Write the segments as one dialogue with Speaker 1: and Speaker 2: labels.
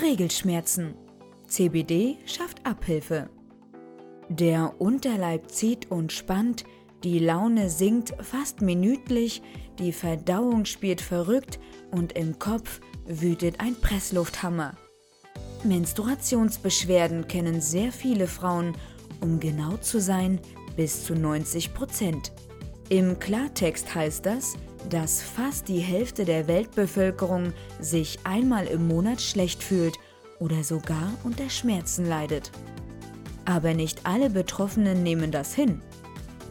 Speaker 1: Regelschmerzen. CBD schafft Abhilfe. Der Unterleib zieht und spannt, die Laune sinkt fast minütlich, die Verdauung spielt verrückt und im Kopf wütet ein Presslufthammer. Menstruationsbeschwerden kennen sehr viele Frauen, um genau zu sein, bis zu 90 Prozent. Im Klartext heißt das, dass fast die Hälfte der Weltbevölkerung sich einmal im Monat schlecht fühlt oder sogar unter Schmerzen leidet. Aber nicht alle Betroffenen nehmen das hin.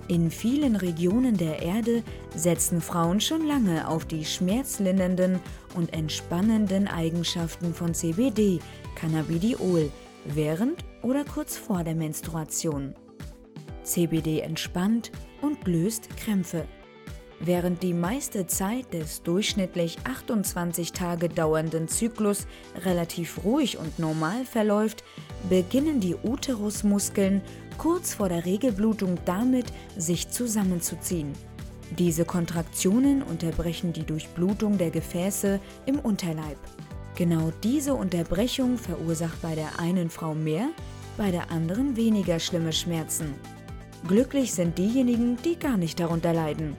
Speaker 1: In vielen Regionen der Erde setzen Frauen schon lange auf die schmerzlindernden und entspannenden Eigenschaften von CBD, Cannabidiol, während oder kurz vor der Menstruation. CBD entspannt und löst Krämpfe. Während die meiste Zeit des durchschnittlich 28 Tage dauernden Zyklus relativ ruhig und normal verläuft, beginnen die Uterusmuskeln kurz vor der Regelblutung damit, sich zusammenzuziehen. Diese Kontraktionen unterbrechen die Durchblutung der Gefäße im Unterleib. Genau diese Unterbrechung verursacht bei der einen Frau mehr, bei der anderen weniger schlimme Schmerzen. Glücklich sind diejenigen, die gar nicht darunter leiden.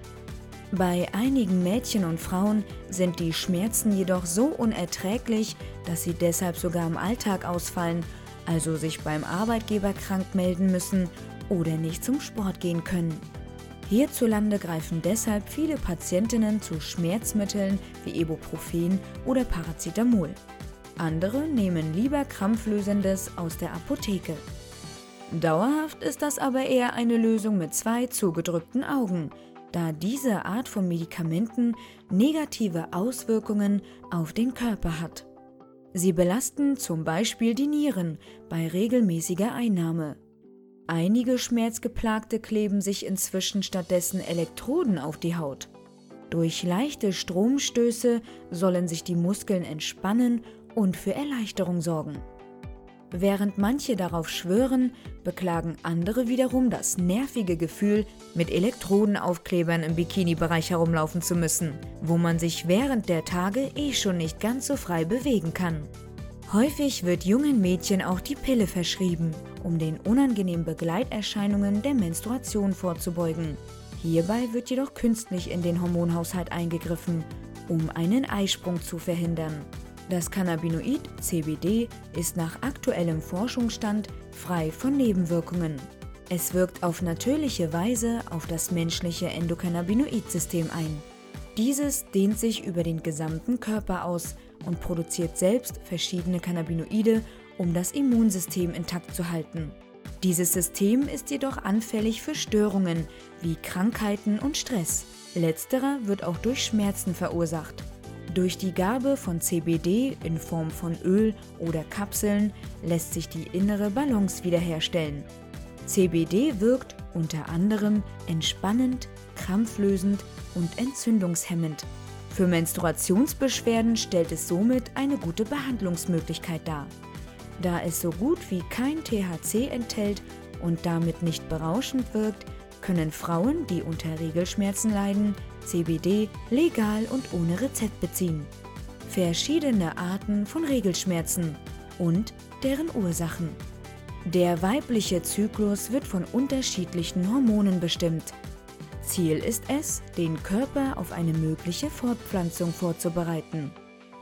Speaker 1: Bei einigen Mädchen und Frauen sind die Schmerzen jedoch so unerträglich, dass sie deshalb sogar im Alltag ausfallen, also sich beim Arbeitgeber krank melden müssen oder nicht zum Sport gehen können. Hierzulande greifen deshalb viele Patientinnen zu Schmerzmitteln wie Ibuprofen oder Paracetamol. Andere nehmen lieber Krampflösendes aus der Apotheke. Dauerhaft ist das aber eher eine Lösung mit zwei zugedrückten Augen, da diese Art von Medikamenten negative Auswirkungen auf den Körper hat. Sie belasten zum Beispiel die Nieren bei regelmäßiger Einnahme. Einige Schmerzgeplagte kleben sich inzwischen stattdessen Elektroden auf die Haut. Durch leichte Stromstöße sollen sich die Muskeln entspannen und für Erleichterung sorgen. Während manche darauf schwören, beklagen andere wiederum das nervige Gefühl, mit Elektrodenaufklebern im Bikini-Bereich herumlaufen zu müssen, wo man sich während der Tage eh schon nicht ganz so frei bewegen kann. Häufig wird jungen Mädchen auch die Pille verschrieben, um den unangenehmen Begleiterscheinungen der Menstruation vorzubeugen. Hierbei wird jedoch künstlich in den Hormonhaushalt eingegriffen, um einen Eisprung zu verhindern. Das Cannabinoid CBD ist nach aktuellem Forschungsstand frei von Nebenwirkungen. Es wirkt auf natürliche Weise auf das menschliche Endokannabinoid-System ein. Dieses dehnt sich über den gesamten Körper aus und produziert selbst verschiedene Cannabinoide, um das Immunsystem intakt zu halten. Dieses System ist jedoch anfällig für Störungen wie Krankheiten und Stress. Letzterer wird auch durch Schmerzen verursacht. Durch die Gabe von CBD in Form von Öl oder Kapseln lässt sich die innere Balance wiederherstellen. CBD wirkt unter anderem entspannend, krampflösend und entzündungshemmend. Für Menstruationsbeschwerden stellt es somit eine gute Behandlungsmöglichkeit dar. Da es so gut wie kein THC enthält und damit nicht berauschend wirkt, können Frauen, die unter Regelschmerzen leiden, CBD legal und ohne Rezept beziehen. Verschiedene Arten von Regelschmerzen und deren Ursachen. Der weibliche Zyklus wird von unterschiedlichen Hormonen bestimmt. Ziel ist es, den Körper auf eine mögliche Fortpflanzung vorzubereiten.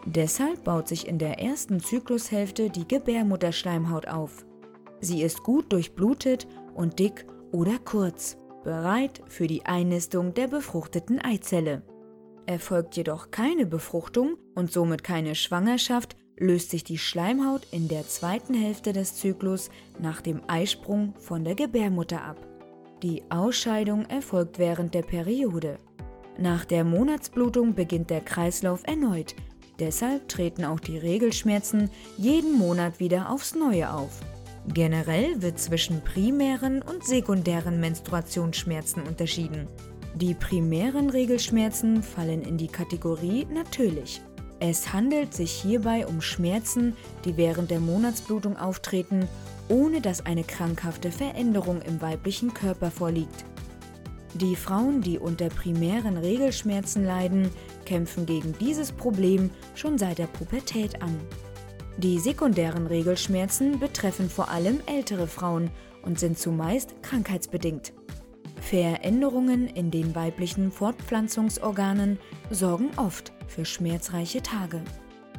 Speaker 1: Deshalb baut sich in der ersten Zyklushälfte die Gebärmutterschleimhaut auf. Sie ist gut durchblutet und dick oder kurz bereit für die Einnistung der befruchteten Eizelle. Erfolgt jedoch keine Befruchtung und somit keine Schwangerschaft, löst sich die Schleimhaut in der zweiten Hälfte des Zyklus nach dem Eisprung von der Gebärmutter ab. Die Ausscheidung erfolgt während der Periode. Nach der Monatsblutung beginnt der Kreislauf erneut. Deshalb treten auch die Regelschmerzen jeden Monat wieder aufs Neue auf. Generell wird zwischen primären und sekundären Menstruationsschmerzen unterschieden. Die primären Regelschmerzen fallen in die Kategorie natürlich. Es handelt sich hierbei um Schmerzen, die während der Monatsblutung auftreten, ohne dass eine krankhafte Veränderung im weiblichen Körper vorliegt. Die Frauen, die unter primären Regelschmerzen leiden, kämpfen gegen dieses Problem schon seit der Pubertät an. Die sekundären Regelschmerzen betreffen vor allem ältere Frauen und sind zumeist krankheitsbedingt. Veränderungen in den weiblichen Fortpflanzungsorganen sorgen oft für schmerzreiche Tage.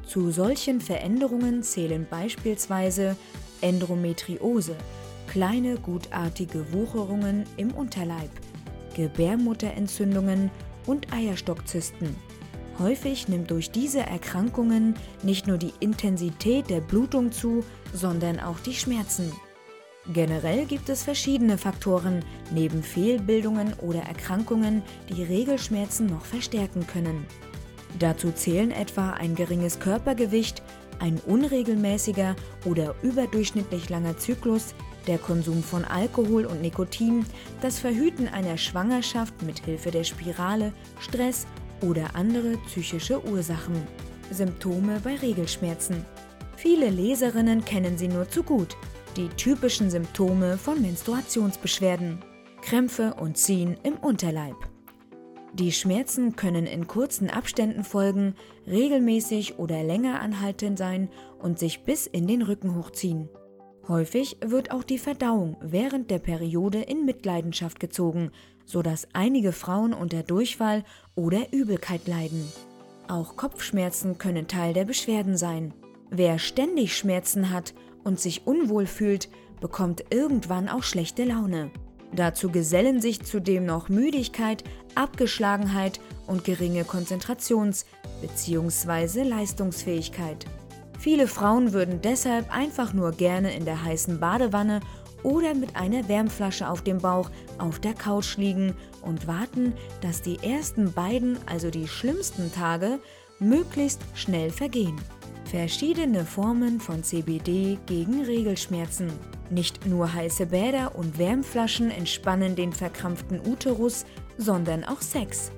Speaker 1: Zu solchen Veränderungen zählen beispielsweise Endometriose, kleine gutartige Wucherungen im Unterleib, Gebärmutterentzündungen und Eierstockzysten. Häufig nimmt durch diese Erkrankungen nicht nur die Intensität der Blutung zu, sondern auch die Schmerzen. Generell gibt es verschiedene Faktoren neben Fehlbildungen oder Erkrankungen, die Regelschmerzen noch verstärken können. Dazu zählen etwa ein geringes Körpergewicht, ein unregelmäßiger oder überdurchschnittlich langer Zyklus, der Konsum von Alkohol und Nikotin, das Verhüten einer Schwangerschaft mit Hilfe der Spirale, Stress oder andere psychische Ursachen. Symptome bei Regelschmerzen. Viele Leserinnen kennen sie nur zu gut. Die typischen Symptome von Menstruationsbeschwerden. Krämpfe und Ziehen im Unterleib. Die Schmerzen können in kurzen Abständen folgen, regelmäßig oder länger anhaltend sein und sich bis in den Rücken hochziehen. Häufig wird auch die Verdauung während der Periode in Mitleidenschaft gezogen, sodass einige Frauen unter Durchfall oder Übelkeit leiden. Auch Kopfschmerzen können Teil der Beschwerden sein. Wer ständig Schmerzen hat und sich unwohl fühlt, bekommt irgendwann auch schlechte Laune. Dazu gesellen sich zudem noch Müdigkeit, Abgeschlagenheit und geringe Konzentrations- bzw. Leistungsfähigkeit. Viele Frauen würden deshalb einfach nur gerne in der heißen Badewanne oder mit einer Wärmflasche auf dem Bauch auf der Couch liegen und warten, dass die ersten beiden, also die schlimmsten Tage, möglichst schnell vergehen. Verschiedene Formen von CBD gegen Regelschmerzen. Nicht nur heiße Bäder und Wärmflaschen entspannen den verkrampften Uterus, sondern auch Sex.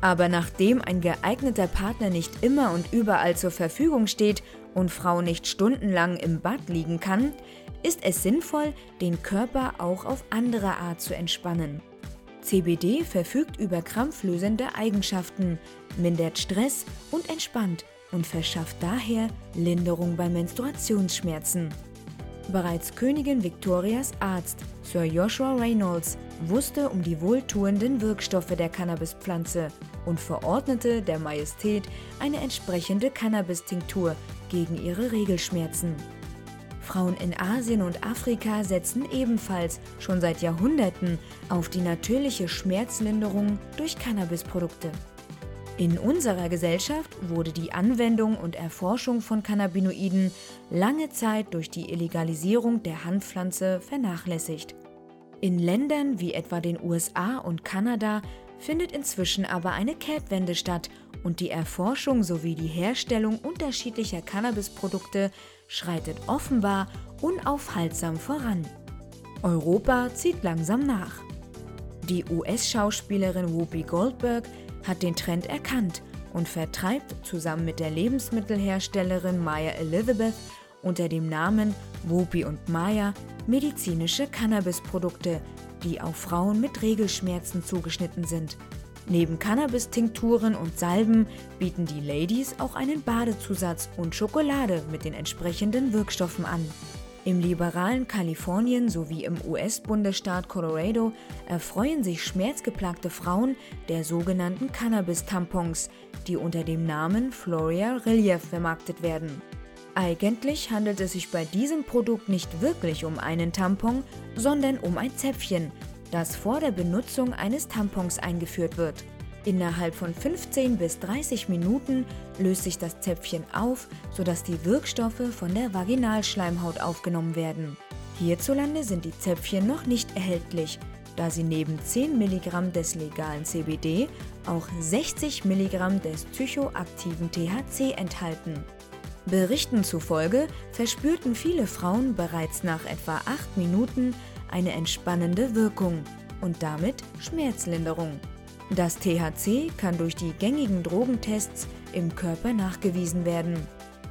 Speaker 1: Aber nachdem ein geeigneter Partner nicht immer und überall zur Verfügung steht und Frau nicht stundenlang im Bad liegen kann, ist es sinnvoll, den Körper auch auf andere Art zu entspannen. CBD verfügt über krampflösende Eigenschaften, mindert Stress und entspannt und verschafft daher Linderung bei Menstruationsschmerzen. Bereits Königin Victorias Arzt, Sir Joshua Reynolds, wusste um die wohltuenden Wirkstoffe der Cannabispflanze und verordnete der Majestät eine entsprechende Cannabistinktur gegen ihre Regelschmerzen. Frauen in Asien und Afrika setzen ebenfalls schon seit Jahrhunderten auf die natürliche Schmerzlinderung durch Cannabisprodukte. In unserer Gesellschaft wurde die Anwendung und Erforschung von Cannabinoiden lange Zeit durch die Illegalisierung der Hanfpflanze vernachlässigt. In Ländern wie etwa den USA und Kanada findet inzwischen aber eine Kehrtwende statt und die Erforschung sowie die Herstellung unterschiedlicher Cannabisprodukte schreitet offenbar unaufhaltsam voran. Europa zieht langsam nach. Die US-Schauspielerin Whoopi Goldberg hat den Trend erkannt und vertreibt zusammen mit der Lebensmittelherstellerin Maya Elizabeth unter dem Namen Whoopi und Maya medizinische Cannabisprodukte, die auf Frauen mit Regelschmerzen zugeschnitten sind. Neben Cannabis-Tinkturen und Salben bieten die Ladies auch einen Badezusatz und Schokolade mit den entsprechenden Wirkstoffen an. Im liberalen Kalifornien sowie im US-Bundesstaat Colorado erfreuen sich schmerzgeplagte Frauen der sogenannten Cannabis-Tampons, die unter dem Namen Floria Relief vermarktet werden. Eigentlich handelt es sich bei diesem Produkt nicht wirklich um einen Tampon, sondern um ein Zäpfchen, das vor der Benutzung eines Tampons eingeführt wird. Innerhalb von 15 bis 30 Minuten löst sich das Zäpfchen auf, sodass die Wirkstoffe von der Vaginalschleimhaut aufgenommen werden. Hierzulande sind die Zäpfchen noch nicht erhältlich, da sie neben 10 Milligramm des legalen CBD auch 60 Milligramm des psychoaktiven THC enthalten. Berichten zufolge verspürten viele Frauen bereits nach etwa 8 Minuten eine entspannende Wirkung und damit Schmerzlinderung. Das THC kann durch die gängigen Drogentests im Körper nachgewiesen werden.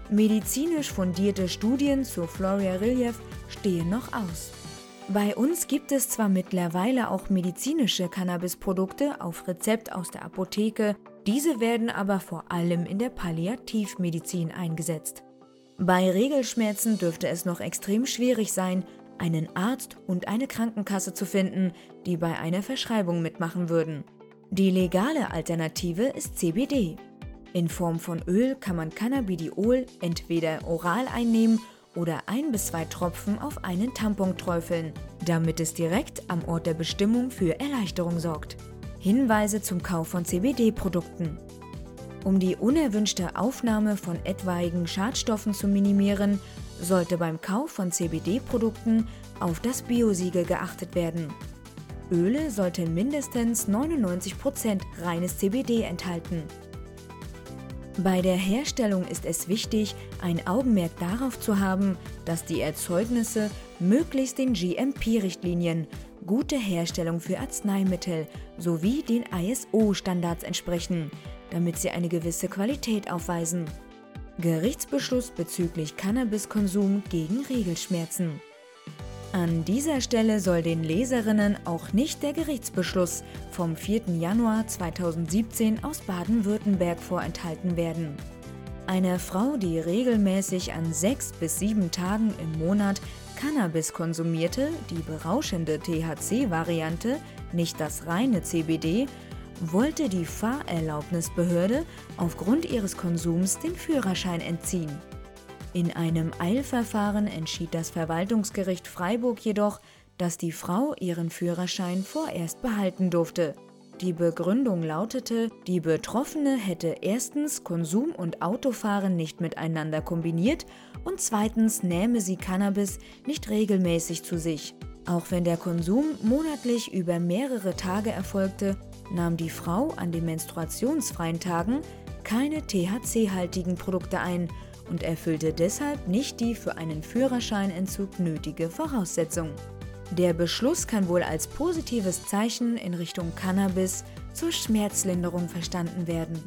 Speaker 1: Medizinisch fundierte Studien zu Floria Relief stehen noch aus. Bei uns gibt es zwar mittlerweile auch medizinische Cannabisprodukte auf Rezept aus der Apotheke, diese werden aber vor allem in der Palliativmedizin eingesetzt. Bei Regelschmerzen dürfte es noch extrem schwierig sein, einen Arzt und eine Krankenkasse zu finden, die bei einer Verschreibung mitmachen würden. Die legale Alternative ist CBD. In Form von Öl kann man Cannabidiol entweder oral einnehmen oder ein bis zwei Tropfen auf einen Tampon träufeln, damit es direkt am Ort der Bestimmung für Erleichterung sorgt. Hinweise zum Kauf von CBD-Produkten. Um die unerwünschte Aufnahme von etwaigen Schadstoffen zu minimieren, sollte beim Kauf von CBD-Produkten auf das Biosiegel geachtet werden. Öle sollten mindestens 99% reines CBD enthalten. Bei der Herstellung ist es wichtig, ein Augenmerk darauf zu haben, dass die Erzeugnisse möglichst den GMP-Richtlinien, gute Herstellung für Arzneimittel sowie den ISO-Standards entsprechen, damit sie eine gewisse Qualität aufweisen. Gerichtsbeschluss bezüglich Cannabiskonsum gegen Regelschmerzen. An dieser Stelle soll den Leserinnen auch nicht der Gerichtsbeschluss vom 4. Januar 2017 aus Baden-Württemberg vorenthalten werden. Eine Frau, die regelmäßig an sechs bis sieben Tagen im Monat Cannabis konsumierte, die berauschende THC-Variante, nicht das reine CBD, wollte die Fahrerlaubnisbehörde aufgrund ihres Konsums den Führerschein entziehen. In einem Eilverfahren entschied das Verwaltungsgericht Freiburg jedoch, dass die Frau ihren Führerschein vorerst behalten durfte. Die Begründung lautete, die Betroffene hätte erstens Konsum und Autofahren nicht miteinander kombiniert und zweitens nähme sie Cannabis nicht regelmäßig zu sich. Auch wenn der Konsum monatlich über mehrere Tage erfolgte, nahm die Frau an den menstruationsfreien Tagen keine THC-haltigen Produkte ein und erfüllte deshalb nicht die für einen Führerscheinentzug nötige Voraussetzung. Der Beschluss kann wohl als positives Zeichen in Richtung Cannabis zur Schmerzlinderung verstanden werden.